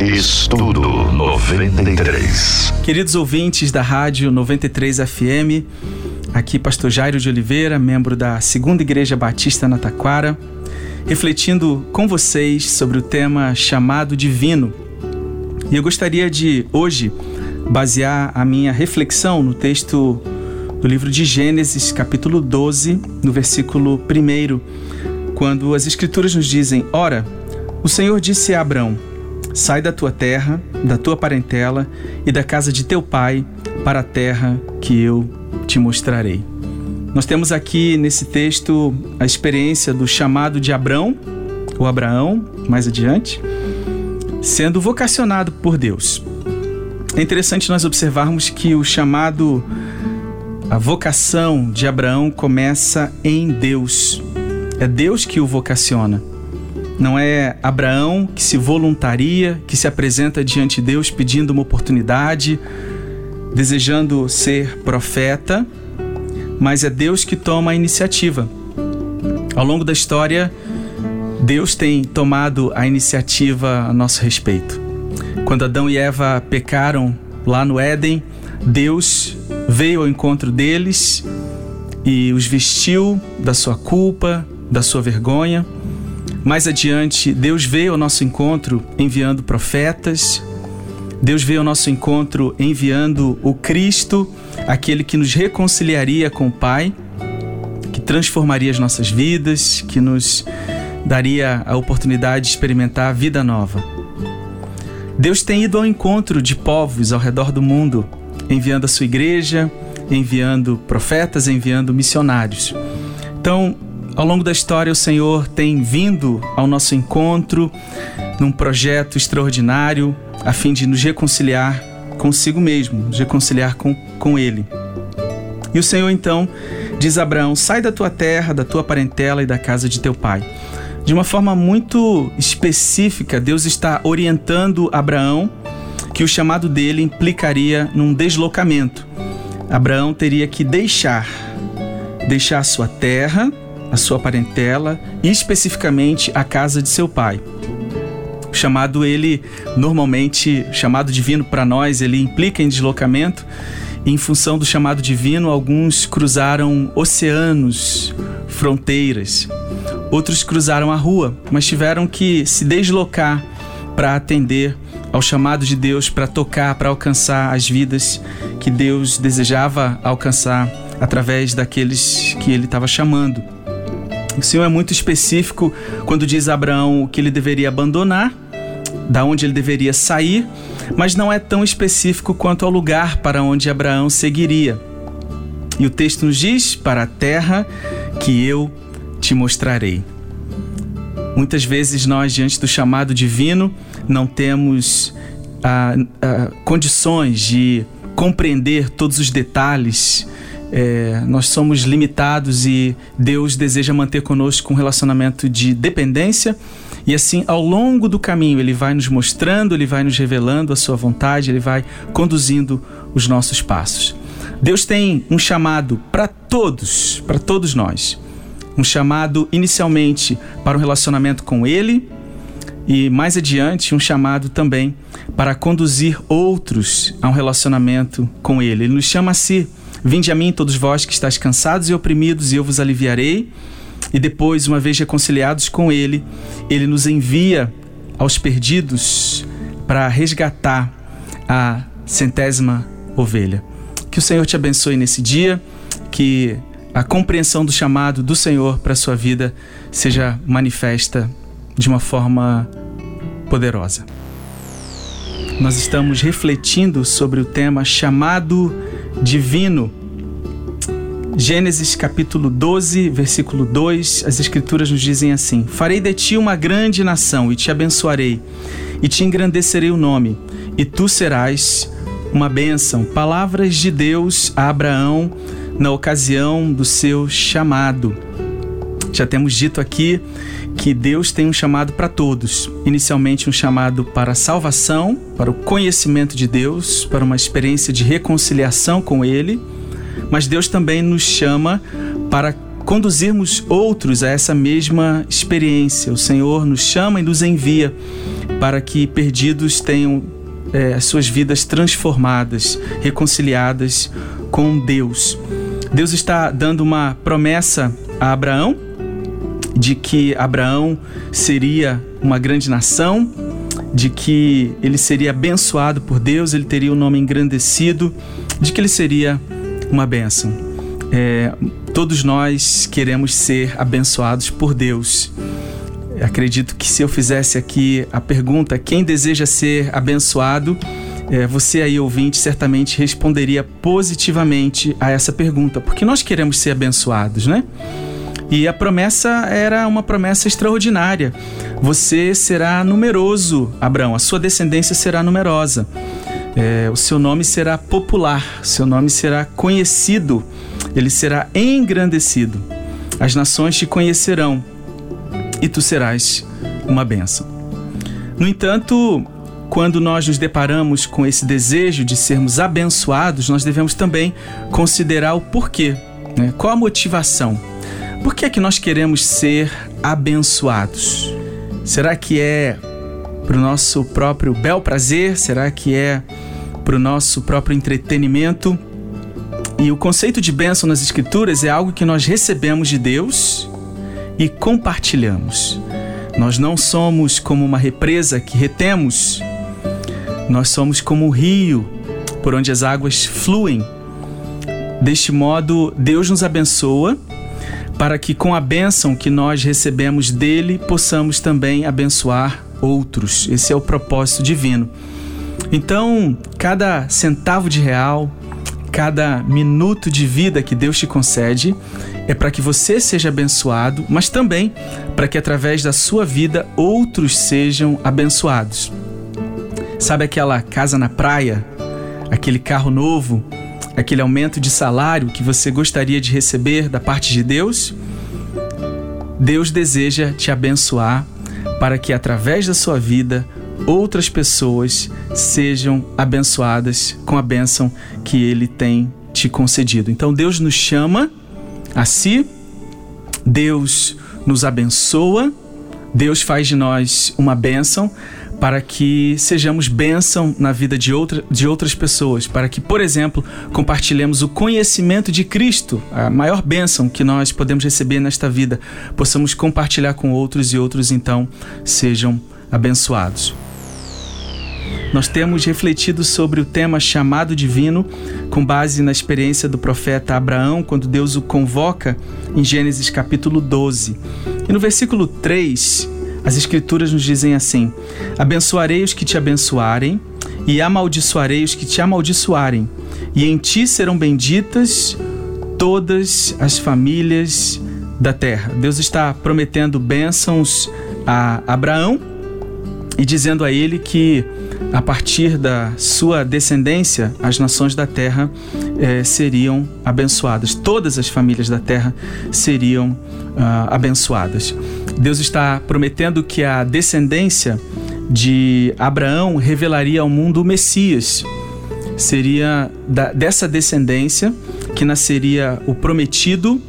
Estudo 93. Queridos ouvintes da Rádio 93 FM, aqui Pastor Jairo de Oliveira, membro da Segunda Igreja Batista na Taquara, refletindo com vocês sobre o tema chamado divino. E eu gostaria de hoje basear a minha reflexão no texto do livro de Gênesis, capítulo 12, no versículo 1, quando as Escrituras nos dizem: Ora, o Senhor disse a Abrão: Sai da tua terra, da tua parentela e da casa de teu pai para a terra que eu te mostrarei. Nós temos aqui nesse texto a experiência do chamado de Abrão, ou Abraão, mais adiante, sendo vocacionado por Deus. É interessante nós observarmos que o chamado, a vocação de Abraão começa em Deus. É Deus que o vocaciona. Não é Abraão que se voluntaria, que se apresenta diante de Deus pedindo uma oportunidade, desejando ser profeta, mas é Deus que toma a iniciativa. Ao longo da história, Deus tem tomado a iniciativa a nosso respeito. Quando Adão e Eva pecaram lá no Éden, Deus veio ao encontro deles e os vestiu da sua culpa, da sua vergonha mais adiante, Deus veio ao nosso encontro enviando profetas, Deus veio ao nosso encontro enviando o Cristo, aquele que nos reconciliaria com o Pai, que transformaria as nossas vidas, que nos daria a oportunidade de experimentar a vida nova. Deus tem ido ao encontro de povos ao redor do mundo, enviando a sua igreja, enviando profetas, enviando missionários. Então, ao longo da história, o Senhor tem vindo ao nosso encontro num projeto extraordinário a fim de nos reconciliar consigo mesmo, nos reconciliar com, com Ele. E o Senhor então diz a Abraão: sai da tua terra, da tua parentela e da casa de teu pai. De uma forma muito específica, Deus está orientando Abraão que o chamado dele implicaria num deslocamento. Abraão teria que deixar, deixar sua terra, a sua parentela e especificamente a casa de seu pai. Chamado ele normalmente chamado divino para nós, ele implica em deslocamento. Em função do chamado divino, alguns cruzaram oceanos, fronteiras. Outros cruzaram a rua, mas tiveram que se deslocar para atender ao chamado de Deus, para tocar, para alcançar as vidas que Deus desejava alcançar através daqueles que ele estava chamando. O Senhor é muito específico quando diz a Abraão que ele deveria abandonar, da onde ele deveria sair, mas não é tão específico quanto ao lugar para onde Abraão seguiria. E o texto nos diz: para a terra que eu te mostrarei. Muitas vezes nós, diante do chamado divino, não temos ah, ah, condições de compreender todos os detalhes é, nós somos limitados e Deus deseja manter conosco um relacionamento de dependência. E assim, ao longo do caminho, Ele vai nos mostrando, Ele vai nos revelando a Sua vontade, Ele vai conduzindo os nossos passos. Deus tem um chamado para todos, para todos nós. Um chamado inicialmente para um relacionamento com Ele e mais adiante um chamado também para conduzir outros a um relacionamento com Ele. Ele nos chama a si Vinde a mim, todos vós que estáis cansados e oprimidos, e eu vos aliviarei. E depois, uma vez reconciliados com Ele, Ele nos envia aos perdidos para resgatar a centésima ovelha. Que o Senhor te abençoe nesse dia, que a compreensão do chamado do Senhor para a sua vida seja manifesta de uma forma poderosa. Nós estamos refletindo sobre o tema chamado divino. Gênesis capítulo 12, versículo 2, as escrituras nos dizem assim: Farei de ti uma grande nação e te abençoarei, e te engrandecerei o nome, e tu serás uma bênção. Palavras de Deus a Abraão na ocasião do seu chamado. Já temos dito aqui que Deus tem um chamado para todos. Inicialmente, um chamado para a salvação, para o conhecimento de Deus, para uma experiência de reconciliação com Ele. Mas Deus também nos chama para conduzirmos outros a essa mesma experiência. O Senhor nos chama e nos envia para que perdidos tenham é, as suas vidas transformadas, reconciliadas com Deus. Deus está dando uma promessa a Abraão de que Abraão seria uma grande nação, de que ele seria abençoado por Deus, ele teria o um nome engrandecido, de que ele seria uma bênção. É, todos nós queremos ser abençoados por Deus. Acredito que se eu fizesse aqui a pergunta: quem deseja ser abençoado? É, você aí ouvinte certamente responderia positivamente a essa pergunta, porque nós queremos ser abençoados, né? E a promessa era uma promessa extraordinária. Você será numeroso, Abraão, a sua descendência será numerosa. É, o seu nome será popular, seu nome será conhecido, ele será engrandecido. As nações te conhecerão e tu serás uma bênção. No entanto, quando nós nos deparamos com esse desejo de sermos abençoados, nós devemos também considerar o porquê. Né? Qual a motivação? Por que é que nós queremos ser abençoados? Será que é para o nosso próprio bel prazer? Será que é para o nosso próprio entretenimento? E o conceito de bênção nas Escrituras é algo que nós recebemos de Deus e compartilhamos. Nós não somos como uma represa que retemos, nós somos como o rio por onde as águas fluem. Deste modo, Deus nos abençoa para que com a bênção que nós recebemos dele possamos também abençoar outros. Esse é o propósito divino. Então, cada centavo de real, cada minuto de vida que Deus te concede é para que você seja abençoado, mas também para que através da sua vida outros sejam abençoados. Sabe aquela casa na praia, aquele carro novo, aquele aumento de salário que você gostaria de receber da parte de Deus? Deus deseja te abençoar para que através da sua vida outras pessoas sejam abençoadas com a bênção que Ele tem te concedido. Então Deus nos chama a si, Deus nos abençoa, Deus faz de nós uma bênção para que sejamos bênção na vida de, outra, de outras pessoas, para que, por exemplo, compartilhemos o conhecimento de Cristo, a maior bênção que nós podemos receber nesta vida, possamos compartilhar com outros e outros então sejam abençoados. Nós temos refletido sobre o tema chamado divino com base na experiência do profeta Abraão, quando Deus o convoca em Gênesis capítulo 12. E no versículo 3, as Escrituras nos dizem assim: Abençoarei os que te abençoarem, e amaldiçoarei os que te amaldiçoarem, e em ti serão benditas todas as famílias da terra. Deus está prometendo bênçãos a Abraão e dizendo a ele que a partir da sua descendência as nações da terra eh, seriam abençoadas, todas as famílias da terra seriam uh, abençoadas. Deus está prometendo que a descendência de Abraão revelaria ao mundo o Messias. Seria da, dessa descendência que nasceria o prometido,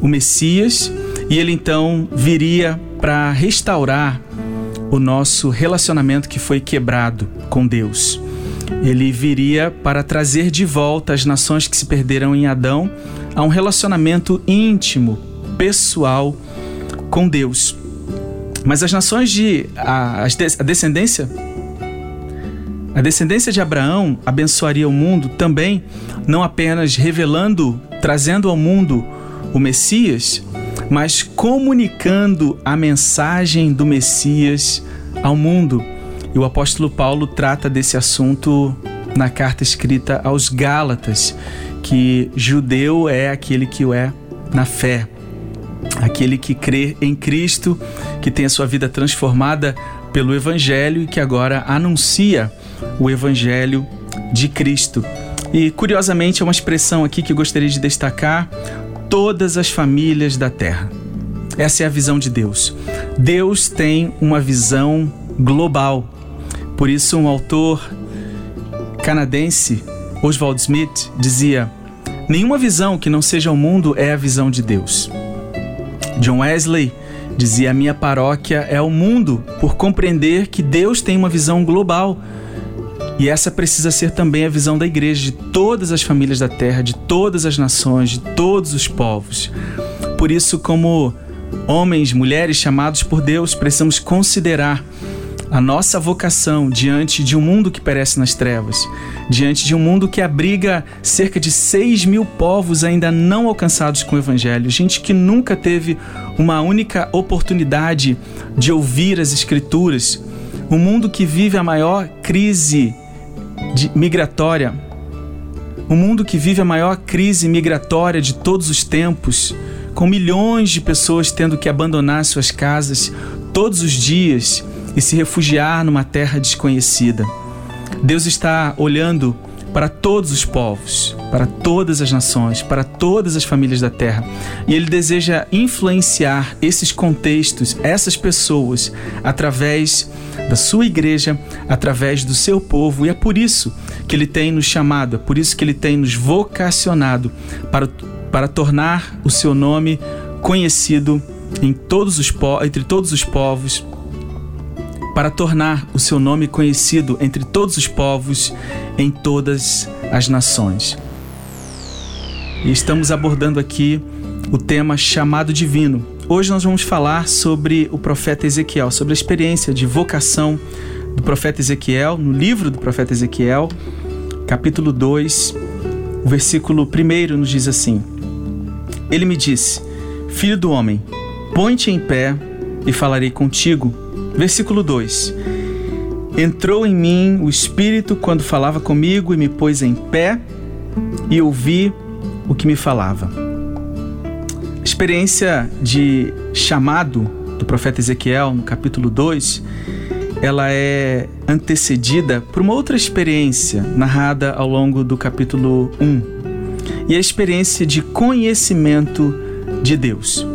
o Messias, e ele então viria para restaurar o nosso relacionamento que foi quebrado com Deus. Ele viria para trazer de volta as nações que se perderam em Adão a um relacionamento íntimo, pessoal com Deus. Mas as nações de a, a descendência a descendência de Abraão abençoaria o mundo também, não apenas revelando, trazendo ao mundo o Messias, mas comunicando a mensagem do Messias ao mundo. E o apóstolo Paulo trata desse assunto na carta escrita aos Gálatas, que judeu é aquele que o é na fé, aquele que crê em Cristo, que tem a sua vida transformada pelo Evangelho e que agora anuncia o Evangelho de Cristo. E curiosamente é uma expressão aqui que eu gostaria de destacar: todas as famílias da terra. Essa é a visão de Deus. Deus tem uma visão global. Por isso, um autor canadense, Oswald Smith, dizia: Nenhuma visão que não seja o mundo é a visão de Deus. John Wesley dizia: A minha paróquia é o mundo, por compreender que Deus tem uma visão global. E essa precisa ser também a visão da igreja, de todas as famílias da terra, de todas as nações, de todos os povos. Por isso, como homens, mulheres chamados por Deus, precisamos considerar a nossa vocação diante de um mundo que perece nas trevas, diante de um mundo que abriga cerca de 6 mil povos ainda não alcançados com o Evangelho, gente que nunca teve uma única oportunidade de ouvir as Escrituras, um mundo que vive a maior crise migratória, um mundo que vive a maior crise migratória de todos os tempos, com milhões de pessoas tendo que abandonar suas casas todos os dias e se refugiar numa terra desconhecida. Deus está olhando para todos os povos, para todas as nações, para todas as famílias da terra. E Ele deseja influenciar esses contextos, essas pessoas, através da sua igreja, através do seu povo. E é por isso que Ele tem nos chamado, é por isso que Ele tem nos vocacionado para, para tornar o seu nome conhecido em todos os, entre todos os povos, para tornar o seu nome conhecido entre todos os povos, em todas as nações. E estamos abordando aqui o tema chamado divino. Hoje nós vamos falar sobre o profeta Ezequiel, sobre a experiência de vocação do profeta Ezequiel, no livro do profeta Ezequiel, capítulo 2, o versículo 1 nos diz assim: Ele me disse: Filho do homem, põe-te em pé e falarei contigo Versículo 2: Entrou em mim o Espírito quando falava comigo e me pôs em pé e ouvi o que me falava. A experiência de chamado do profeta Ezequiel, no capítulo 2, ela é antecedida por uma outra experiência narrada ao longo do capítulo 1. E a experiência de conhecimento de Deus.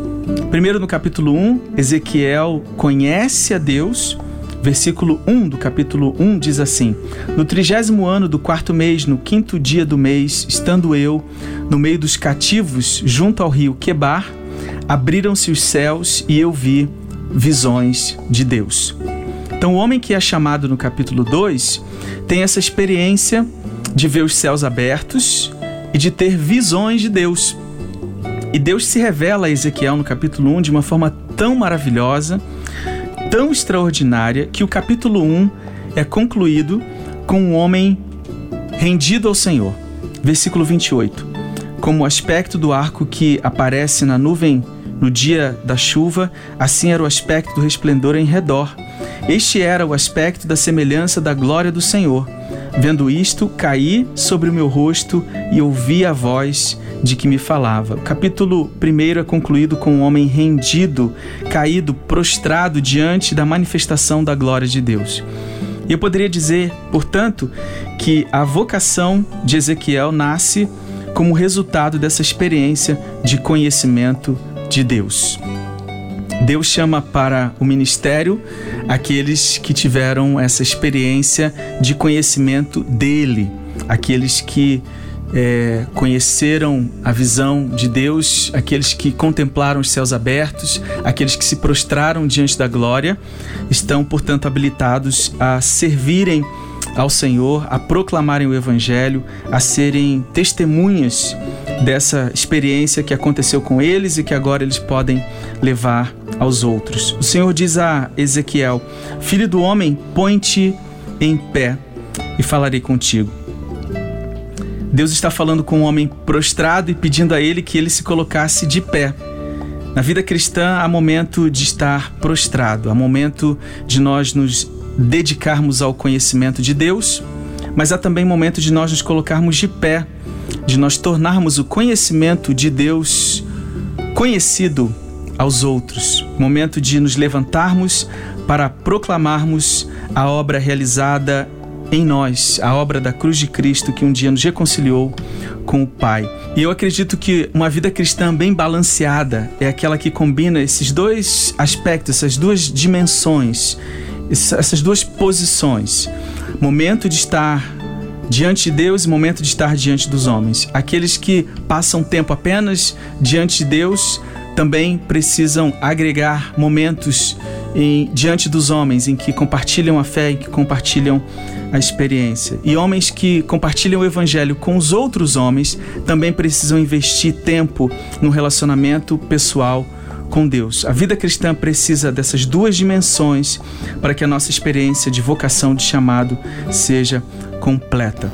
Primeiro, no capítulo 1, Ezequiel conhece a Deus. Versículo 1 do capítulo 1 diz assim: No trigésimo ano do quarto mês, no quinto dia do mês, estando eu no meio dos cativos, junto ao rio Quebar, abriram-se os céus e eu vi visões de Deus. Então, o homem que é chamado no capítulo 2 tem essa experiência de ver os céus abertos e de ter visões de Deus. E Deus se revela a Ezequiel no capítulo 1 de uma forma tão maravilhosa, tão extraordinária, que o capítulo 1 é concluído com um homem rendido ao Senhor. Versículo 28. Como o aspecto do arco que aparece na nuvem no dia da chuva, assim era o aspecto do resplendor em redor. Este era o aspecto da semelhança da glória do Senhor. Vendo isto, caí sobre o meu rosto e ouvi a voz de que me falava. O capítulo 1 é concluído com um homem rendido, caído, prostrado diante da manifestação da glória de Deus. Eu poderia dizer, portanto, que a vocação de Ezequiel nasce como resultado dessa experiência de conhecimento de Deus. Deus chama para o ministério aqueles que tiveram essa experiência de conhecimento dele, aqueles que é, conheceram a visão de Deus, aqueles que contemplaram os céus abertos, aqueles que se prostraram diante da glória, estão, portanto, habilitados a servirem ao Senhor, a proclamarem o Evangelho, a serem testemunhas dessa experiência que aconteceu com eles e que agora eles podem levar aos outros. O Senhor diz a Ezequiel: Filho do homem, põe-te em pé e falarei contigo. Deus está falando com o um homem prostrado e pedindo a ele que ele se colocasse de pé. Na vida cristã há momento de estar prostrado, há momento de nós nos dedicarmos ao conhecimento de Deus, mas há também momento de nós nos colocarmos de pé, de nós tornarmos o conhecimento de Deus conhecido aos outros. Momento de nos levantarmos para proclamarmos a obra realizada em nós a obra da cruz de Cristo que um dia nos reconciliou com o Pai. E eu acredito que uma vida cristã bem balanceada é aquela que combina esses dois aspectos, essas duas dimensões, essas duas posições. Momento de estar diante de Deus e momento de estar diante dos homens. Aqueles que passam tempo apenas diante de Deus também precisam agregar momentos em, diante dos homens em que compartilham a fé, em que compartilham a experiência. E homens que compartilham o evangelho com os outros homens também precisam investir tempo no relacionamento pessoal com Deus. A vida cristã precisa dessas duas dimensões para que a nossa experiência de vocação, de chamado, seja completa.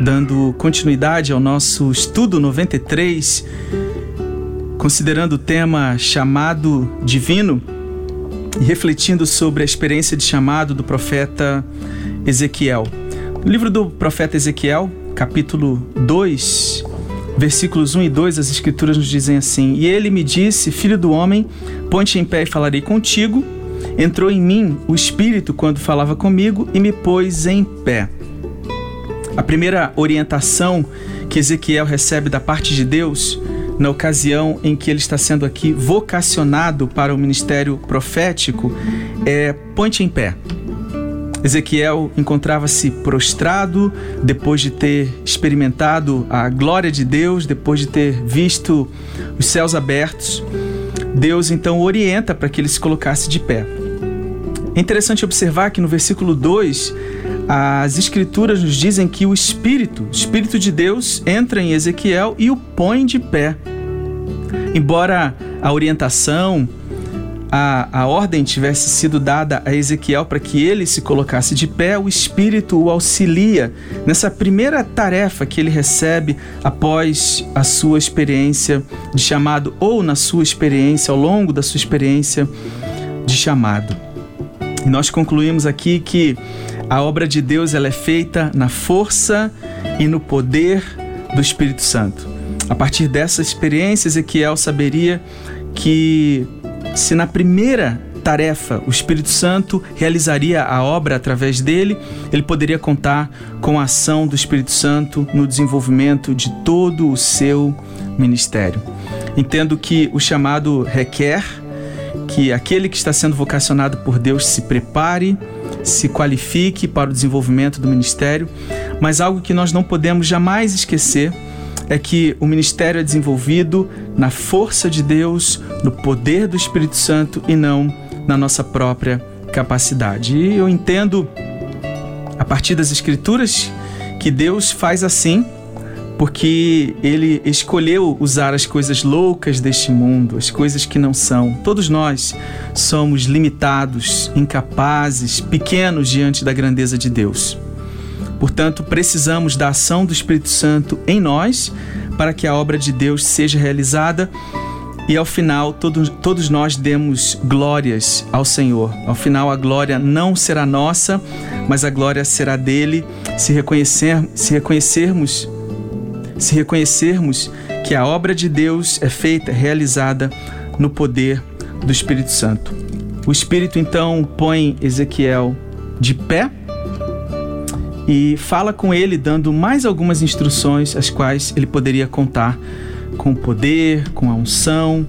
Dando continuidade ao nosso estudo 93, considerando o tema chamado divino e refletindo sobre a experiência de chamado do profeta Ezequiel. No livro do profeta Ezequiel, capítulo 2, versículos 1 e 2, as escrituras nos dizem assim: E ele me disse, filho do homem, ponte em pé e falarei contigo. Entrou em mim o Espírito quando falava comigo e me pôs em pé. A primeira orientação que Ezequiel recebe da parte de Deus, na ocasião em que ele está sendo aqui vocacionado para o ministério profético, é ponte em pé. Ezequiel encontrava-se prostrado depois de ter experimentado a glória de Deus, depois de ter visto os céus abertos. Deus então orienta para que ele se colocasse de pé. É interessante observar que no versículo 2, as escrituras nos dizem que o Espírito, o Espírito de Deus, entra em Ezequiel e o põe de pé. Embora a orientação, a, a ordem tivesse sido dada a Ezequiel para que ele se colocasse de pé, o Espírito o auxilia nessa primeira tarefa que ele recebe após a sua experiência de chamado, ou na sua experiência, ao longo da sua experiência de chamado. E nós concluímos aqui que a obra de Deus ela é feita na força e no poder do Espírito Santo. A partir dessa experiência, Ezequiel saberia que se na primeira tarefa o Espírito Santo realizaria a obra através dele, ele poderia contar com a ação do Espírito Santo no desenvolvimento de todo o seu ministério. Entendo que o chamado requer que aquele que está sendo vocacionado por Deus se prepare, se qualifique para o desenvolvimento do ministério, mas algo que nós não podemos jamais esquecer é que o ministério é desenvolvido na força de Deus, no poder do Espírito Santo e não na nossa própria capacidade. E eu entendo, a partir das Escrituras, que Deus faz assim porque ele escolheu usar as coisas loucas deste mundo, as coisas que não são. Todos nós somos limitados, incapazes, pequenos diante da grandeza de Deus. Portanto, precisamos da ação do Espírito Santo em nós para que a obra de Deus seja realizada e ao final todos, todos nós demos glórias ao Senhor. Ao final a glória não será nossa, mas a glória será dele se, reconhecer, se reconhecermos se reconhecermos que a obra de Deus é feita, realizada no poder do Espírito Santo. O Espírito então põe Ezequiel de pé e fala com ele, dando mais algumas instruções, as quais ele poderia contar com o poder, com a unção,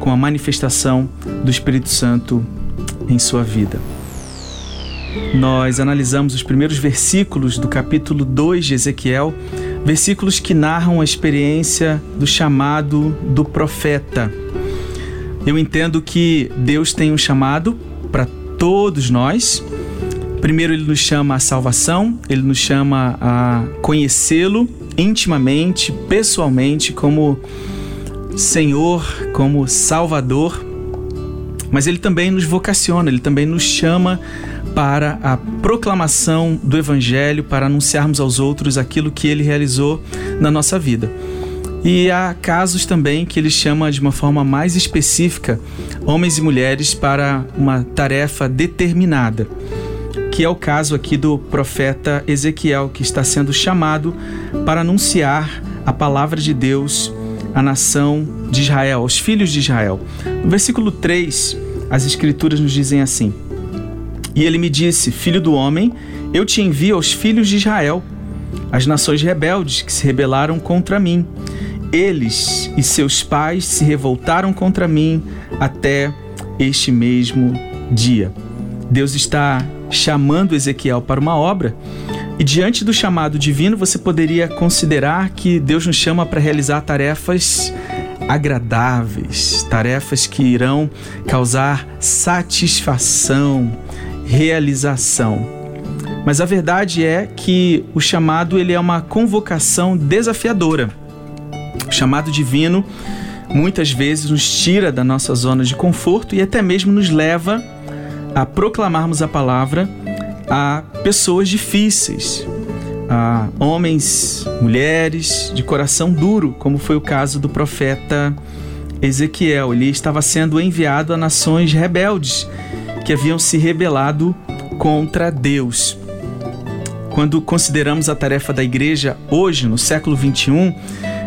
com a manifestação do Espírito Santo em sua vida. Nós analisamos os primeiros versículos do capítulo 2 de Ezequiel, versículos que narram a experiência do chamado do profeta. Eu entendo que Deus tem um chamado para todos nós Primeiro, ele nos chama à salvação, ele nos chama a conhecê-lo intimamente, pessoalmente, como Senhor, como Salvador. Mas ele também nos vocaciona, ele também nos chama para a proclamação do Evangelho, para anunciarmos aos outros aquilo que ele realizou na nossa vida. E há casos também que ele chama de uma forma mais específica homens e mulheres para uma tarefa determinada que é o caso aqui do profeta Ezequiel, que está sendo chamado para anunciar a palavra de Deus à nação de Israel, aos filhos de Israel. No versículo 3, as escrituras nos dizem assim: E ele me disse: Filho do homem, eu te envio aos filhos de Israel, as nações rebeldes que se rebelaram contra mim. Eles e seus pais se revoltaram contra mim até este mesmo dia. Deus está chamando Ezequiel para uma obra. E diante do chamado divino, você poderia considerar que Deus nos chama para realizar tarefas agradáveis, tarefas que irão causar satisfação, realização. Mas a verdade é que o chamado ele é uma convocação desafiadora. O chamado divino muitas vezes nos tira da nossa zona de conforto e até mesmo nos leva a proclamarmos a palavra a pessoas difíceis, a homens, mulheres de coração duro, como foi o caso do profeta Ezequiel. Ele estava sendo enviado a nações rebeldes que haviam se rebelado contra Deus. Quando consideramos a tarefa da igreja hoje, no século 21,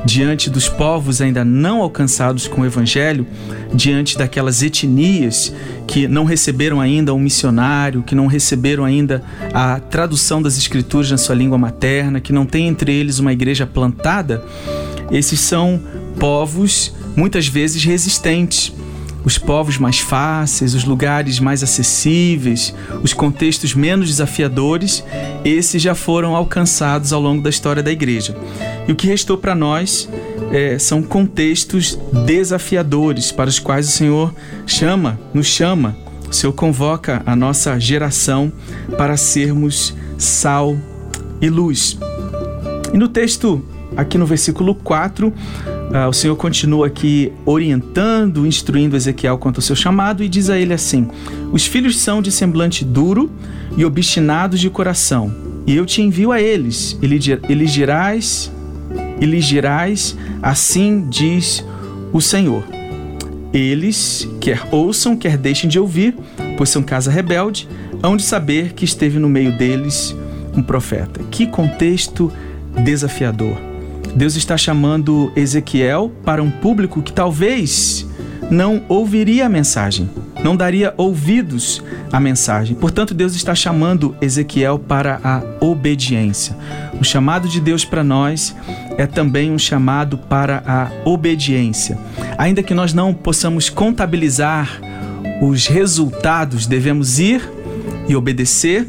diante dos povos ainda não alcançados com o Evangelho, diante daquelas etnias que não receberam ainda um missionário, que não receberam ainda a tradução das Escrituras na sua língua materna, que não tem entre eles uma igreja plantada, esses são povos muitas vezes resistentes os povos mais fáceis, os lugares mais acessíveis, os contextos menos desafiadores, esses já foram alcançados ao longo da história da igreja. E o que restou para nós é, são contextos desafiadores para os quais o Senhor chama, nos chama, o Senhor convoca a nossa geração para sermos sal e luz. E no texto, aqui no versículo 4, ah, o Senhor continua aqui orientando, instruindo Ezequiel quanto ao seu chamado e diz a ele assim: Os filhos são de semblante duro e obstinados de coração, e eu te envio a eles, e lhes assim diz o Senhor. Eles, quer ouçam, quer deixem de ouvir, pois são casa rebelde, hão de saber que esteve no meio deles um profeta. Que contexto desafiador. Deus está chamando Ezequiel para um público que talvez não ouviria a mensagem, não daria ouvidos à mensagem. Portanto, Deus está chamando Ezequiel para a obediência. O chamado de Deus para nós é também um chamado para a obediência. Ainda que nós não possamos contabilizar os resultados, devemos ir e obedecer,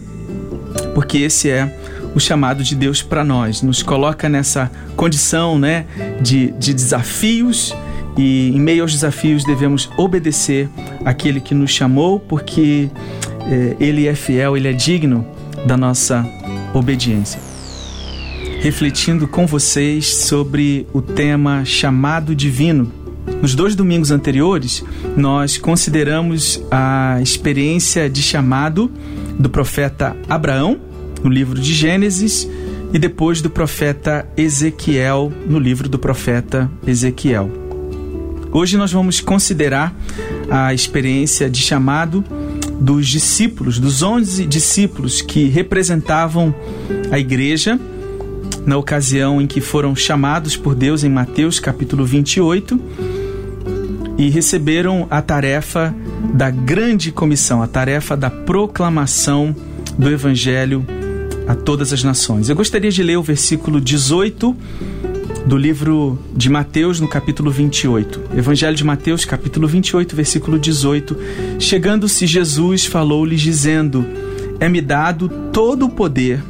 porque esse é o chamado de Deus para nós, nos coloca nessa condição né, de, de desafios e em meio aos desafios devemos obedecer aquele que nos chamou, porque é, ele é fiel, ele é digno da nossa obediência. Refletindo com vocês sobre o tema chamado divino. Nos dois domingos anteriores, nós consideramos a experiência de chamado do profeta Abraão no livro de Gênesis, e depois do profeta Ezequiel, no livro do profeta Ezequiel. Hoje nós vamos considerar a experiência de chamado dos discípulos, dos onze discípulos que representavam a igreja na ocasião em que foram chamados por Deus em Mateus capítulo 28 e receberam a tarefa da grande comissão, a tarefa da proclamação do evangelho a todas as nações. Eu gostaria de ler o versículo 18 do livro de Mateus, no capítulo 28. Evangelho de Mateus, capítulo 28, versículo 18. Chegando-se Jesus, falou-lhes, dizendo: É-me dado todo o poder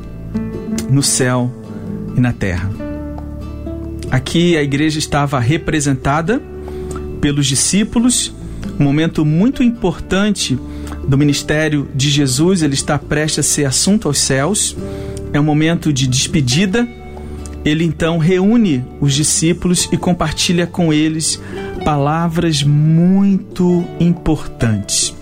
no céu e na terra. Aqui a igreja estava representada pelos discípulos, um momento muito importante do ministério de Jesus, ele está prestes a ser assunto aos céus. É um momento de despedida. Ele então reúne os discípulos e compartilha com eles palavras muito importantes.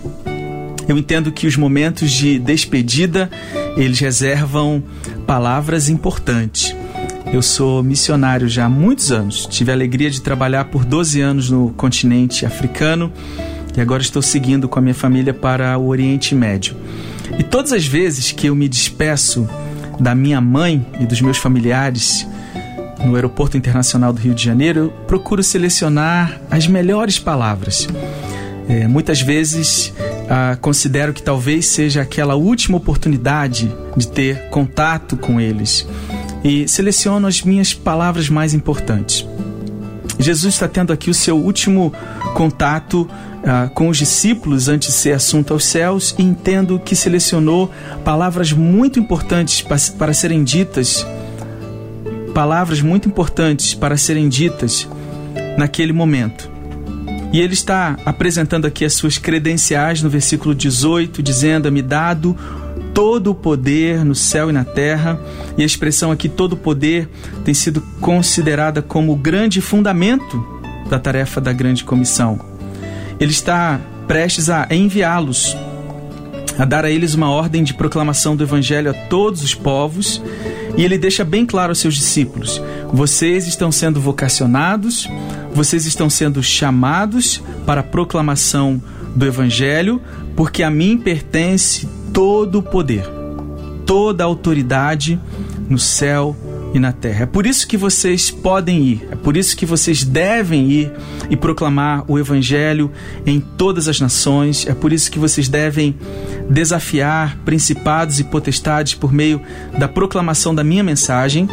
Eu entendo que os momentos de despedida, eles reservam palavras importantes. Eu sou missionário já há muitos anos. Tive a alegria de trabalhar por 12 anos no continente africano e agora estou seguindo com a minha família para o Oriente Médio. E todas as vezes que eu me despeço da minha mãe e dos meus familiares no Aeroporto Internacional do Rio de Janeiro, eu procuro selecionar as melhores palavras. É, muitas vezes ah, considero que talvez seja aquela última oportunidade de ter contato com eles e seleciono as minhas palavras mais importantes. Jesus está tendo aqui o seu último contato ah, com os discípulos antes de ser assunto aos céus e entendo que selecionou palavras muito importantes para, para serem ditas, palavras muito importantes para serem ditas naquele momento. E ele está apresentando aqui as suas credenciais no versículo 18, dizendo: "Me dado todo o poder no céu e na terra". E a expressão aqui todo o poder tem sido considerada como o grande fundamento da tarefa da grande comissão. Ele está prestes a enviá-los a dar a eles uma ordem de proclamação do evangelho a todos os povos, e ele deixa bem claro aos seus discípulos: vocês estão sendo vocacionados, vocês estão sendo chamados para a proclamação do evangelho, porque a mim pertence todo o poder, toda a autoridade no céu e na terra. É por isso que vocês podem ir, é por isso que vocês devem ir e proclamar o Evangelho em todas as nações, é por isso que vocês devem desafiar principados e potestades por meio da proclamação da minha mensagem,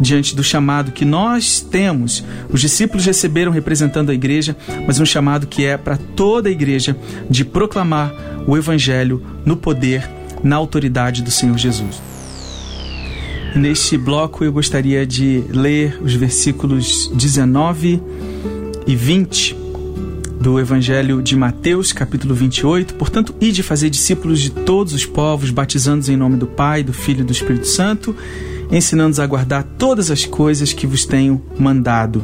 diante do chamado que nós temos. Os discípulos receberam representando a igreja, mas um chamado que é para toda a igreja de proclamar o Evangelho no poder, na autoridade do Senhor Jesus. Neste bloco eu gostaria de ler os versículos 19 e 20 do Evangelho de Mateus, capítulo 28. Portanto, ide fazer discípulos de todos os povos, batizando-os em nome do Pai, do Filho e do Espírito Santo, ensinando-os a guardar todas as coisas que vos tenho mandado.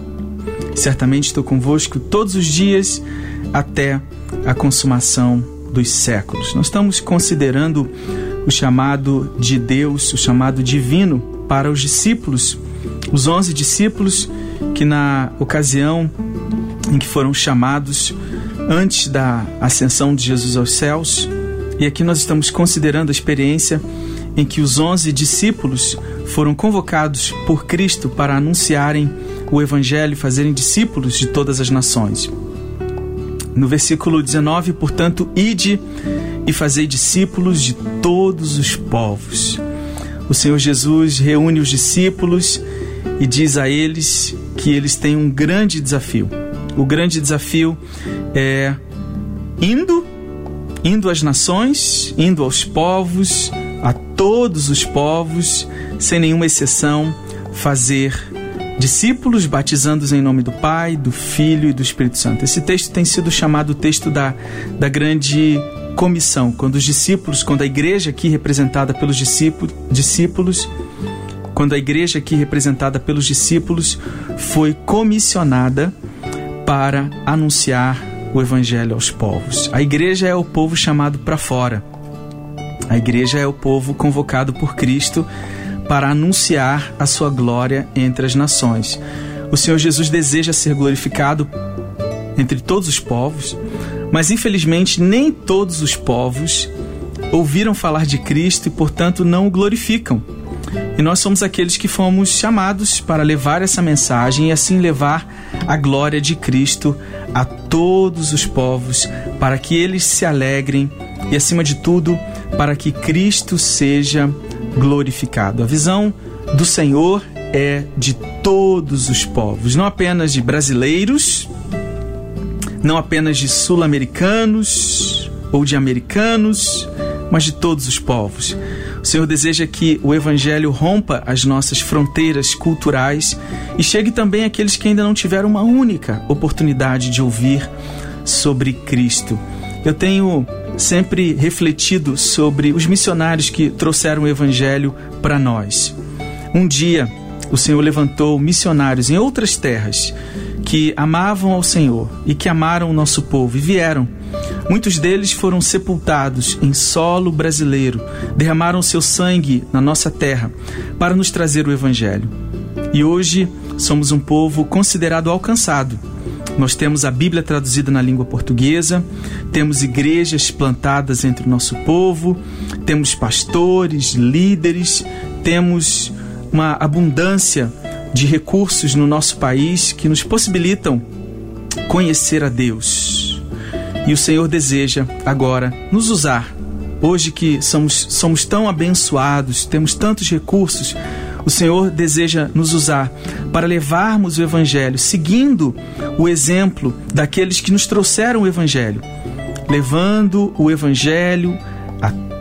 Certamente estou convosco todos os dias até a consumação dos séculos. Nós estamos considerando o chamado de Deus, o chamado divino para os discípulos, os onze discípulos que na ocasião em que foram chamados antes da ascensão de Jesus aos céus, e aqui nós estamos considerando a experiência em que os onze discípulos foram convocados por Cristo para anunciarem o Evangelho e fazerem discípulos de todas as nações. No versículo 19, portanto, ide e fazei discípulos de todos os povos. O Senhor Jesus reúne os discípulos e diz a eles que eles têm um grande desafio. O grande desafio é indo, indo às nações, indo aos povos, a todos os povos, sem nenhuma exceção, fazer discípulos, batizando-os em nome do Pai, do Filho e do Espírito Santo. Esse texto tem sido chamado o texto da, da grande comissão, quando os discípulos, quando a igreja aqui representada pelos discípulos, quando a igreja aqui representada pelos discípulos foi comissionada para anunciar o evangelho aos povos. A igreja é o povo chamado para fora. A igreja é o povo convocado por Cristo para anunciar a sua glória entre as nações. O Senhor Jesus deseja ser glorificado entre todos os povos, mas infelizmente nem todos os povos ouviram falar de Cristo e, portanto, não o glorificam. E nós somos aqueles que fomos chamados para levar essa mensagem e assim levar a glória de Cristo a todos os povos, para que eles se alegrem e, acima de tudo, para que Cristo seja glorificado. A visão do Senhor é de todos os povos, não apenas de brasileiros, não apenas de sul-americanos ou de americanos, mas de todos os povos. O Senhor deseja que o Evangelho rompa as nossas fronteiras culturais e chegue também àqueles que ainda não tiveram uma única oportunidade de ouvir sobre Cristo. Eu tenho sempre refletido sobre os missionários que trouxeram o Evangelho para nós. Um dia, o Senhor levantou missionários em outras terras que amavam ao Senhor e que amaram o nosso povo e vieram. Muitos deles foram sepultados em solo brasileiro, derramaram seu sangue na nossa terra para nos trazer o Evangelho. E hoje somos um povo considerado alcançado. Nós temos a Bíblia traduzida na língua portuguesa, temos igrejas plantadas entre o nosso povo, temos pastores, líderes, temos uma abundância de recursos no nosso país que nos possibilitam conhecer a Deus. E o Senhor deseja agora nos usar. Hoje que somos, somos tão abençoados, temos tantos recursos, o Senhor deseja nos usar para levarmos o Evangelho, seguindo o exemplo daqueles que nos trouxeram o Evangelho, levando o Evangelho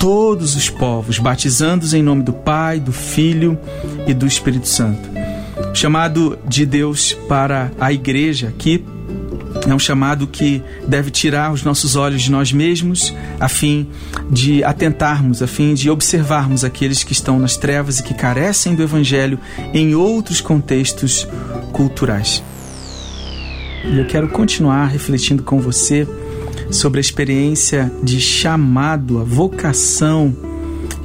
todos os povos, batizando-os em nome do Pai, do Filho e do Espírito Santo. O chamado de Deus para a igreja aqui é um chamado que deve tirar os nossos olhos de nós mesmos, a fim de atentarmos, a fim de observarmos aqueles que estão nas trevas e que carecem do Evangelho em outros contextos culturais. E eu quero continuar refletindo com você sobre a experiência de chamado, a vocação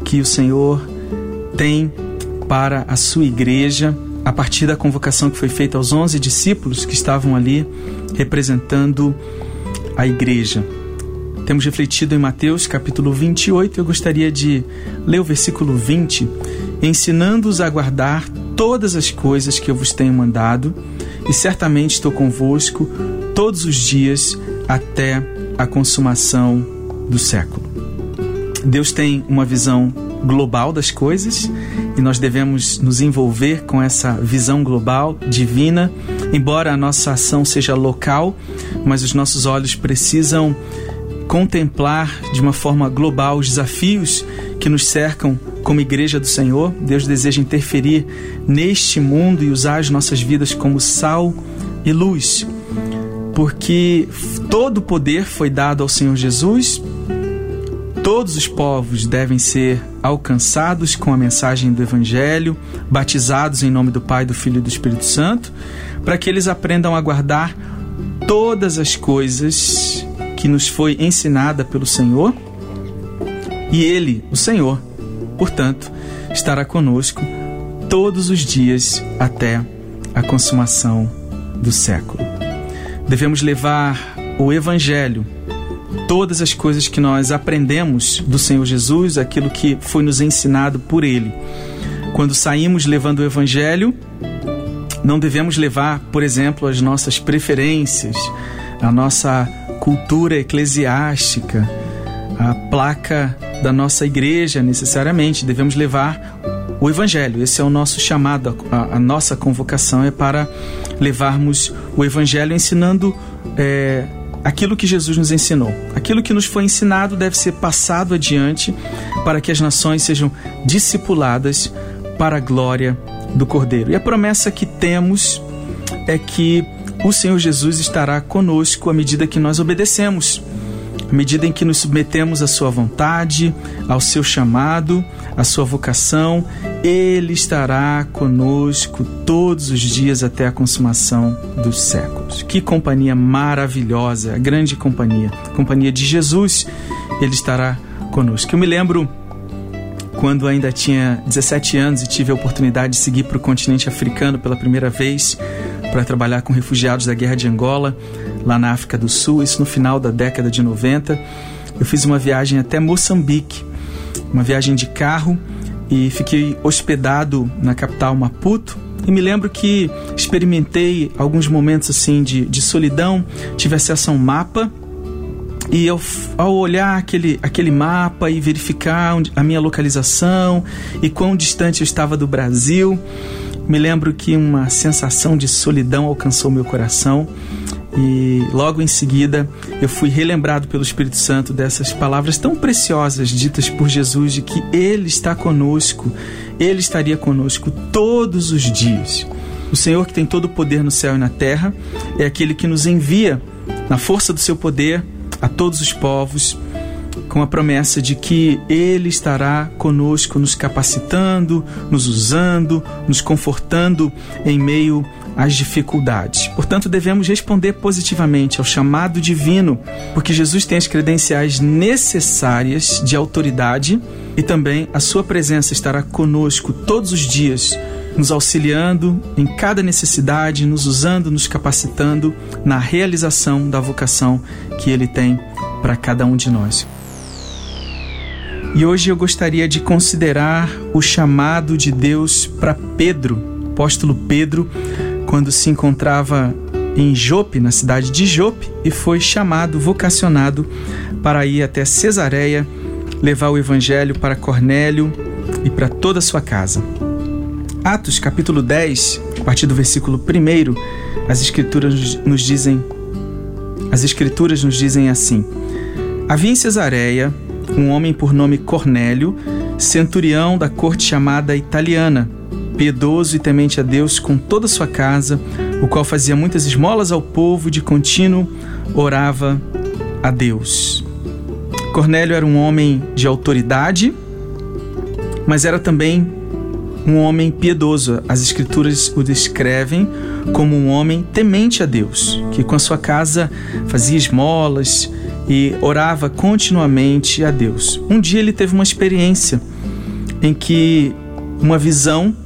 que o Senhor tem para a sua igreja a partir da convocação que foi feita aos 11 discípulos que estavam ali representando a igreja. Temos refletido em Mateus capítulo 28, eu gostaria de ler o versículo 20, ensinando-os a guardar todas as coisas que eu vos tenho mandado, e certamente estou convosco todos os dias até a consumação do século. Deus tem uma visão global das coisas e nós devemos nos envolver com essa visão global, divina, embora a nossa ação seja local, mas os nossos olhos precisam contemplar de uma forma global os desafios que nos cercam como igreja do Senhor. Deus deseja interferir neste mundo e usar as nossas vidas como sal e luz. Porque todo o poder foi dado ao Senhor Jesus Todos os povos devem ser alcançados com a mensagem do Evangelho, batizados em nome do Pai, do Filho e do Espírito Santo, para que eles aprendam a guardar todas as coisas que nos foi ensinada pelo Senhor. E Ele, o Senhor, portanto, estará conosco todos os dias até a consumação do século. Devemos levar o Evangelho todas as coisas que nós aprendemos do Senhor Jesus, aquilo que foi nos ensinado por Ele. Quando saímos levando o Evangelho, não devemos levar, por exemplo, as nossas preferências, a nossa cultura eclesiástica, a placa da nossa igreja necessariamente. Devemos levar o Evangelho. Esse é o nosso chamado, a, a nossa convocação é para levarmos o Evangelho ensinando é, aquilo que Jesus nos ensinou. Aquilo que nos foi ensinado deve ser passado adiante para que as nações sejam discipuladas para a glória do Cordeiro. E a promessa que temos é que o Senhor Jesus estará conosco à medida que nós obedecemos à medida em que nos submetemos à Sua vontade, ao seu chamado, à sua vocação, Ele estará conosco todos os dias até a consumação dos séculos. Que companhia maravilhosa, grande companhia, companhia de Jesus, Ele estará conosco. Eu me lembro quando ainda tinha 17 anos e tive a oportunidade de seguir para o continente africano pela primeira vez para trabalhar com refugiados da guerra de Angola lá na África do Sul, isso no final da década de 90. Eu fiz uma viagem até Moçambique, uma viagem de carro e fiquei hospedado na capital Maputo. E me lembro que experimentei alguns momentos assim de, de solidão, tive acesso a um mapa e eu, ao olhar aquele, aquele mapa e verificar a minha localização e quão distante eu estava do Brasil, me lembro que uma sensação de solidão alcançou meu coração e logo em seguida eu fui relembrado pelo Espírito Santo dessas palavras tão preciosas ditas por Jesus de que Ele está conosco, Ele estaria conosco todos os dias. O Senhor que tem todo o poder no céu e na terra é aquele que nos envia na força do seu poder a todos os povos com a promessa de que Ele estará conosco, nos capacitando, nos usando, nos confortando em meio às dificuldades. Portanto, devemos responder positivamente ao chamado divino, porque Jesus tem as credenciais necessárias de autoridade e também a Sua presença estará conosco todos os dias nos auxiliando em cada necessidade, nos usando, nos capacitando na realização da vocação que Ele tem para cada um de nós. E hoje eu gostaria de considerar o chamado de Deus para Pedro, apóstolo Pedro, quando se encontrava em Jope, na cidade de Jope, e foi chamado, vocacionado para ir até Cesareia, levar o evangelho para Cornélio e para toda a sua casa. Atos capítulo 10, a partir do versículo 1, as escrituras nos dizem as escrituras nos dizem assim: Havia em Cesareia um homem por nome Cornélio, centurião da corte chamada italiana, piedoso e temente a Deus com toda a sua casa, o qual fazia muitas esmolas ao povo e de contínuo orava a Deus. Cornélio era um homem de autoridade, mas era também um homem piedoso. As escrituras o descrevem como um homem temente a Deus, que com a sua casa fazia esmolas e orava continuamente a Deus. Um dia ele teve uma experiência em que uma visão,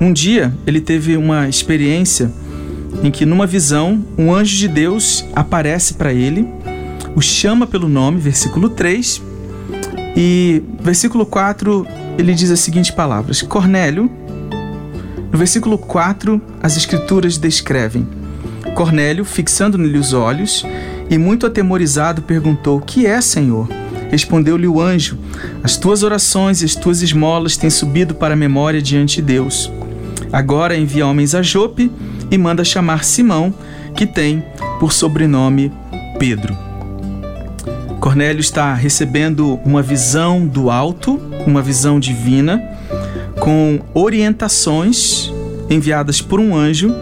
um dia ele teve uma experiência em que numa visão um anjo de Deus aparece para ele, o chama pelo nome, versículo 3, e versículo 4 ele diz as seguintes palavras: Cornélio. No versículo 4, as escrituras descrevem: Cornélio, fixando nele os olhos e muito atemorizado, perguntou: Que é, Senhor? Respondeu-lhe o anjo: As tuas orações e as tuas esmolas têm subido para a memória diante de Deus. Agora envia homens a Jope e manda chamar Simão, que tem por sobrenome Pedro. Cornélio está recebendo uma visão do alto, uma visão divina, com orientações enviadas por um anjo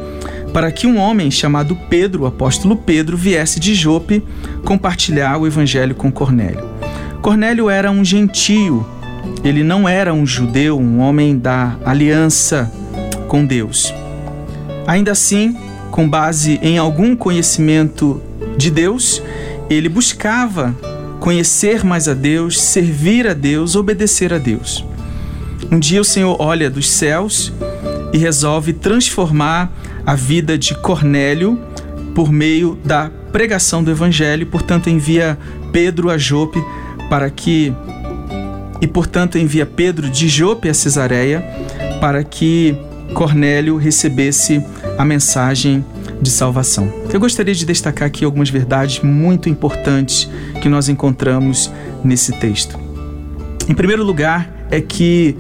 para que um homem chamado Pedro, o apóstolo Pedro, viesse de Jope compartilhar o evangelho com Cornélio. Cornélio era um gentio, ele não era um judeu, um homem da aliança com Deus. Ainda assim, com base em algum conhecimento de Deus, ele buscava conhecer mais a Deus, servir a Deus, obedecer a Deus. Um dia o Senhor olha dos céus e resolve transformar a vida de Cornélio por meio da pregação do evangelho, portanto envia Pedro a Jope para que e portanto envia Pedro de Jope a Cesareia para que Cornélio recebesse a mensagem de salvação. Eu gostaria de destacar aqui algumas verdades muito importantes que nós encontramos nesse texto. Em primeiro lugar, é que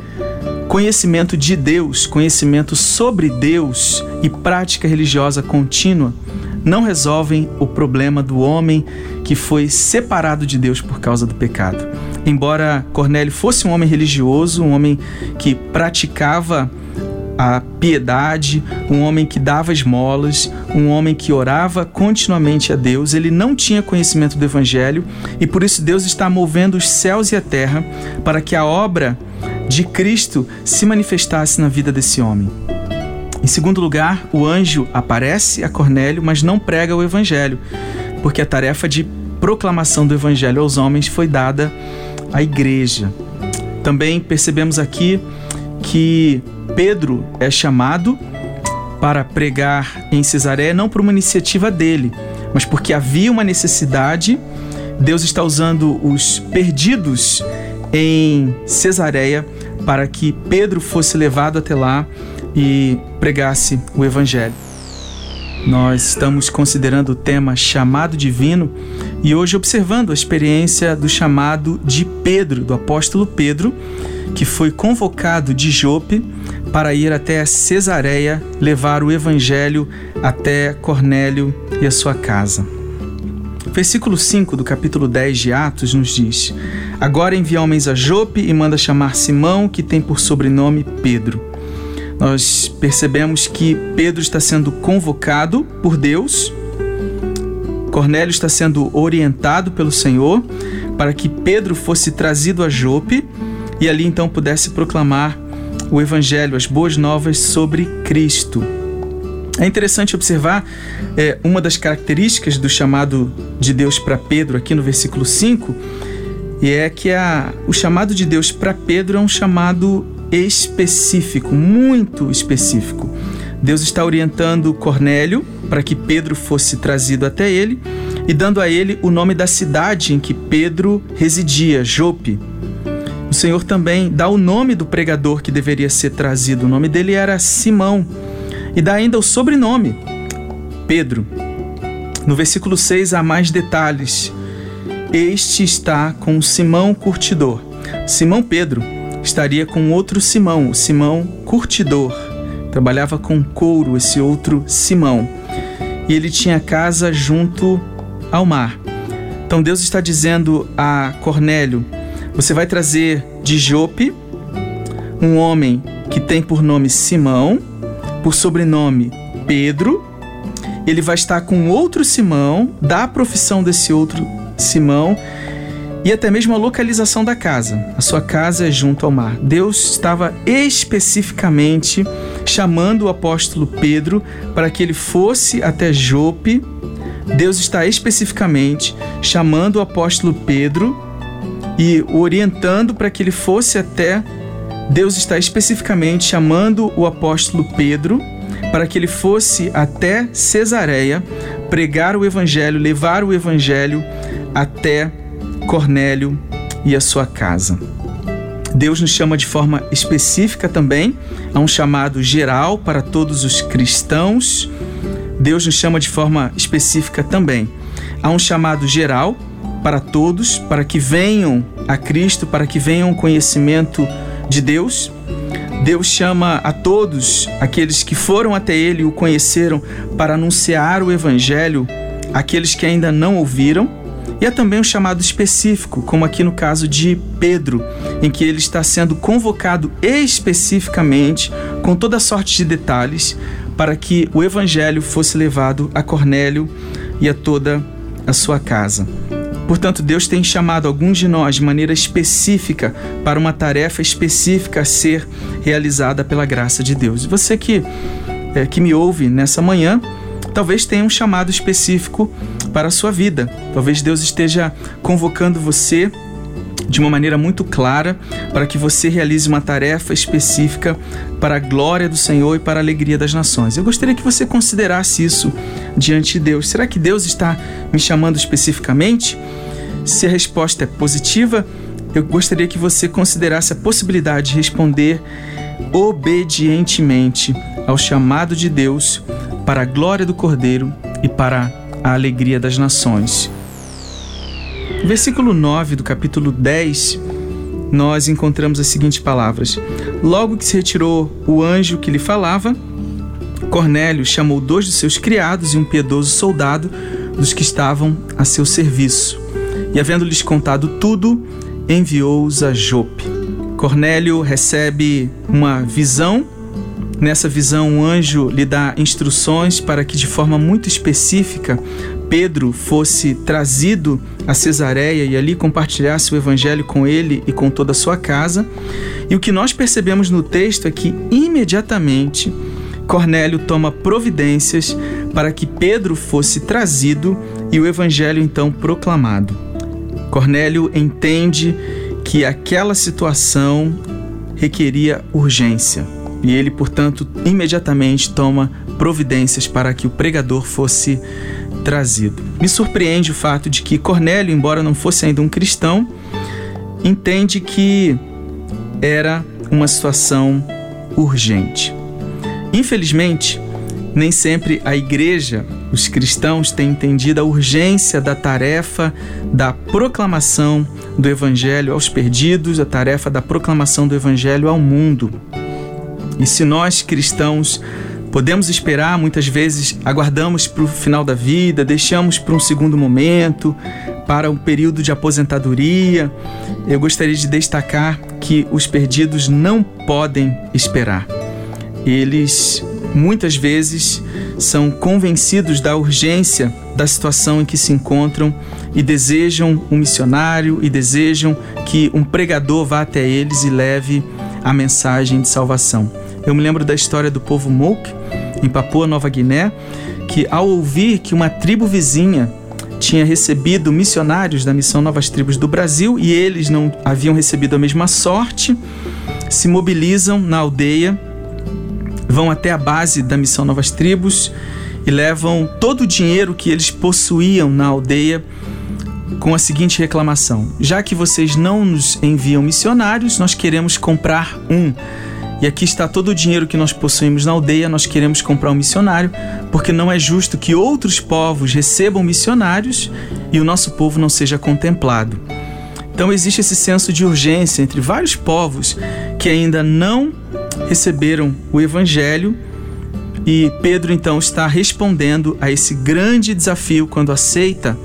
conhecimento de Deus, conhecimento sobre Deus e prática religiosa contínua não resolvem o problema do homem que foi separado de Deus por causa do pecado. Embora Cornélio fosse um homem religioso, um homem que praticava a piedade, um homem que dava esmolas, um homem que orava continuamente a Deus. Ele não tinha conhecimento do Evangelho e por isso Deus está movendo os céus e a terra para que a obra de Cristo se manifestasse na vida desse homem. Em segundo lugar, o anjo aparece a Cornélio, mas não prega o Evangelho, porque a tarefa de proclamação do Evangelho aos homens foi dada à igreja. Também percebemos aqui que Pedro é chamado para pregar em Cesareia não por uma iniciativa dele, mas porque havia uma necessidade. Deus está usando os perdidos em Cesareia para que Pedro fosse levado até lá e pregasse o evangelho. Nós estamos considerando o tema chamado divino e hoje observando a experiência do chamado de Pedro, do apóstolo Pedro, que foi convocado de Jope para ir até Cesareia levar o evangelho até Cornélio e a sua casa. Versículo 5 do capítulo 10 de Atos nos diz: Agora envia homens a Jope e manda chamar Simão, que tem por sobrenome Pedro. Nós percebemos que Pedro está sendo convocado por Deus, Cornélio está sendo orientado pelo Senhor para que Pedro fosse trazido a Jope e ali então pudesse proclamar o Evangelho, as boas novas sobre Cristo. É interessante observar é, uma das características do chamado de Deus para Pedro aqui no versículo 5, e é que a, o chamado de Deus para Pedro é um chamado específico, muito específico. Deus está orientando Cornélio para que Pedro fosse trazido até ele e dando a ele o nome da cidade em que Pedro residia, Jope. O Senhor também dá o nome do pregador que deveria ser trazido. O nome dele era Simão. E dá ainda o sobrenome, Pedro. No versículo 6 há mais detalhes. Este está com Simão Curtidor. Simão Pedro estaria com outro Simão, Simão Curtidor. Trabalhava com couro, esse outro Simão. E ele tinha casa junto ao mar. Então Deus está dizendo a Cornélio: você vai trazer de Jope um homem que tem por nome Simão, por sobrenome Pedro. Ele vai estar com outro Simão, da profissão desse outro Simão e até mesmo a localização da casa. A sua casa é junto ao mar. Deus estava especificamente chamando o apóstolo Pedro para que ele fosse até Jope. Deus está especificamente chamando o apóstolo Pedro e o orientando para que ele fosse até. Deus está especificamente chamando o apóstolo Pedro para que ele fosse até Cesareia pregar o evangelho, levar o evangelho até Cornélio e a sua casa. Deus nos chama de forma específica também, a um chamado geral para todos os cristãos. Deus nos chama de forma específica também, a um chamado geral para todos, para que venham a Cristo, para que venham conhecimento de Deus. Deus chama a todos aqueles que foram até Ele e o conheceram para anunciar o Evangelho àqueles que ainda não ouviram. E há também um chamado específico, como aqui no caso de Pedro, em que ele está sendo convocado especificamente, com toda sorte de detalhes, para que o evangelho fosse levado a Cornélio e a toda a sua casa. Portanto, Deus tem chamado alguns de nós de maneira específica para uma tarefa específica a ser realizada pela graça de Deus. E você que, é, que me ouve nessa manhã, talvez tenha um chamado específico para a sua vida. Talvez Deus esteja convocando você de uma maneira muito clara para que você realize uma tarefa específica para a glória do Senhor e para a alegria das nações. Eu gostaria que você considerasse isso diante de Deus. Será que Deus está me chamando especificamente? Se a resposta é positiva, eu gostaria que você considerasse a possibilidade de responder obedientemente ao chamado de Deus para a glória do Cordeiro e para a alegria das nações. Versículo 9 do capítulo 10, nós encontramos as seguintes palavras: Logo que se retirou o anjo que lhe falava, Cornélio chamou dois de seus criados e um piedoso soldado dos que estavam a seu serviço. E, havendo-lhes contado tudo, enviou-os a Jope. Cornélio recebe uma visão Nessa visão, um anjo lhe dá instruções para que, de forma muito específica, Pedro fosse trazido a Cesareia e ali compartilhasse o evangelho com ele e com toda a sua casa. E o que nós percebemos no texto é que imediatamente Cornélio toma providências para que Pedro fosse trazido e o evangelho então proclamado. Cornélio entende que aquela situação requeria urgência. E ele, portanto, imediatamente toma providências para que o pregador fosse trazido. Me surpreende o fato de que Cornélio, embora não fosse ainda um cristão, entende que era uma situação urgente. Infelizmente, nem sempre a igreja, os cristãos, têm entendido a urgência da tarefa da proclamação do evangelho aos perdidos, a tarefa da proclamação do evangelho ao mundo. E se nós cristãos podemos esperar, muitas vezes aguardamos para o final da vida, deixamos para um segundo momento, para um período de aposentadoria, eu gostaria de destacar que os perdidos não podem esperar. Eles muitas vezes são convencidos da urgência da situação em que se encontram e desejam um missionário e desejam que um pregador vá até eles e leve a mensagem de salvação. Eu me lembro da história do povo Mouk, em Papua Nova Guiné, que ao ouvir que uma tribo vizinha tinha recebido missionários da missão Novas Tribos do Brasil e eles não haviam recebido a mesma sorte, se mobilizam na aldeia, vão até a base da missão Novas Tribos e levam todo o dinheiro que eles possuíam na aldeia com a seguinte reclamação: Já que vocês não nos enviam missionários, nós queremos comprar um e aqui está todo o dinheiro que nós possuímos na aldeia, nós queremos comprar um missionário, porque não é justo que outros povos recebam missionários e o nosso povo não seja contemplado. Então existe esse senso de urgência entre vários povos que ainda não receberam o evangelho e Pedro então está respondendo a esse grande desafio quando aceita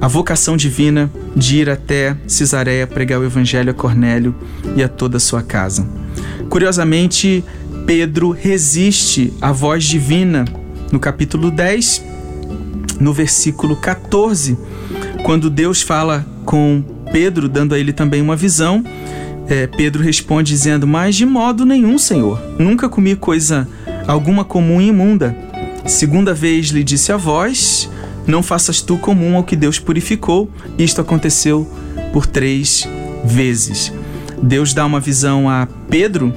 a vocação divina de ir até Cesareia pregar o evangelho a Cornélio e a toda a sua casa. Curiosamente, Pedro resiste à voz divina no capítulo 10, no versículo 14, quando Deus fala com Pedro, dando a ele também uma visão. É, Pedro responde dizendo: Mas de modo nenhum, Senhor, nunca comi coisa alguma comum e imunda. Segunda vez lhe disse a voz: Não faças tu comum ao que Deus purificou. Isto aconteceu por três vezes. Deus dá uma visão a Pedro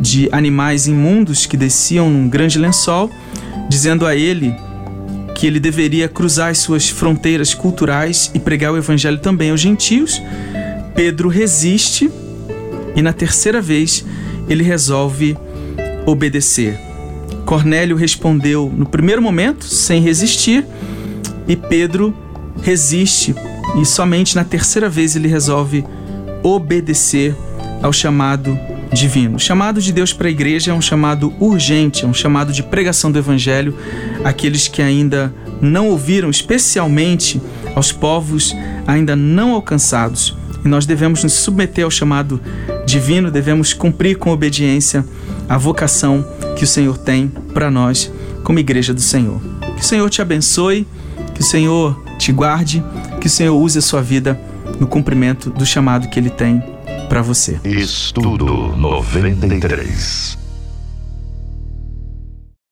de animais imundos que desciam num grande lençol, dizendo a ele que ele deveria cruzar as suas fronteiras culturais e pregar o evangelho também aos gentios. Pedro resiste e na terceira vez ele resolve obedecer. Cornélio respondeu no primeiro momento, sem resistir, e Pedro resiste e somente na terceira vez ele resolve obedecer ao chamado divino. O chamado de Deus para a igreja é um chamado urgente, é um chamado de pregação do evangelho àqueles que ainda não ouviram, especialmente aos povos ainda não alcançados. E nós devemos nos submeter ao chamado divino, devemos cumprir com obediência a vocação que o Senhor tem para nós como igreja do Senhor. Que o Senhor te abençoe, que o Senhor te guarde, que o Senhor use a sua vida no cumprimento do chamado que ele tem para você. Estudo 93.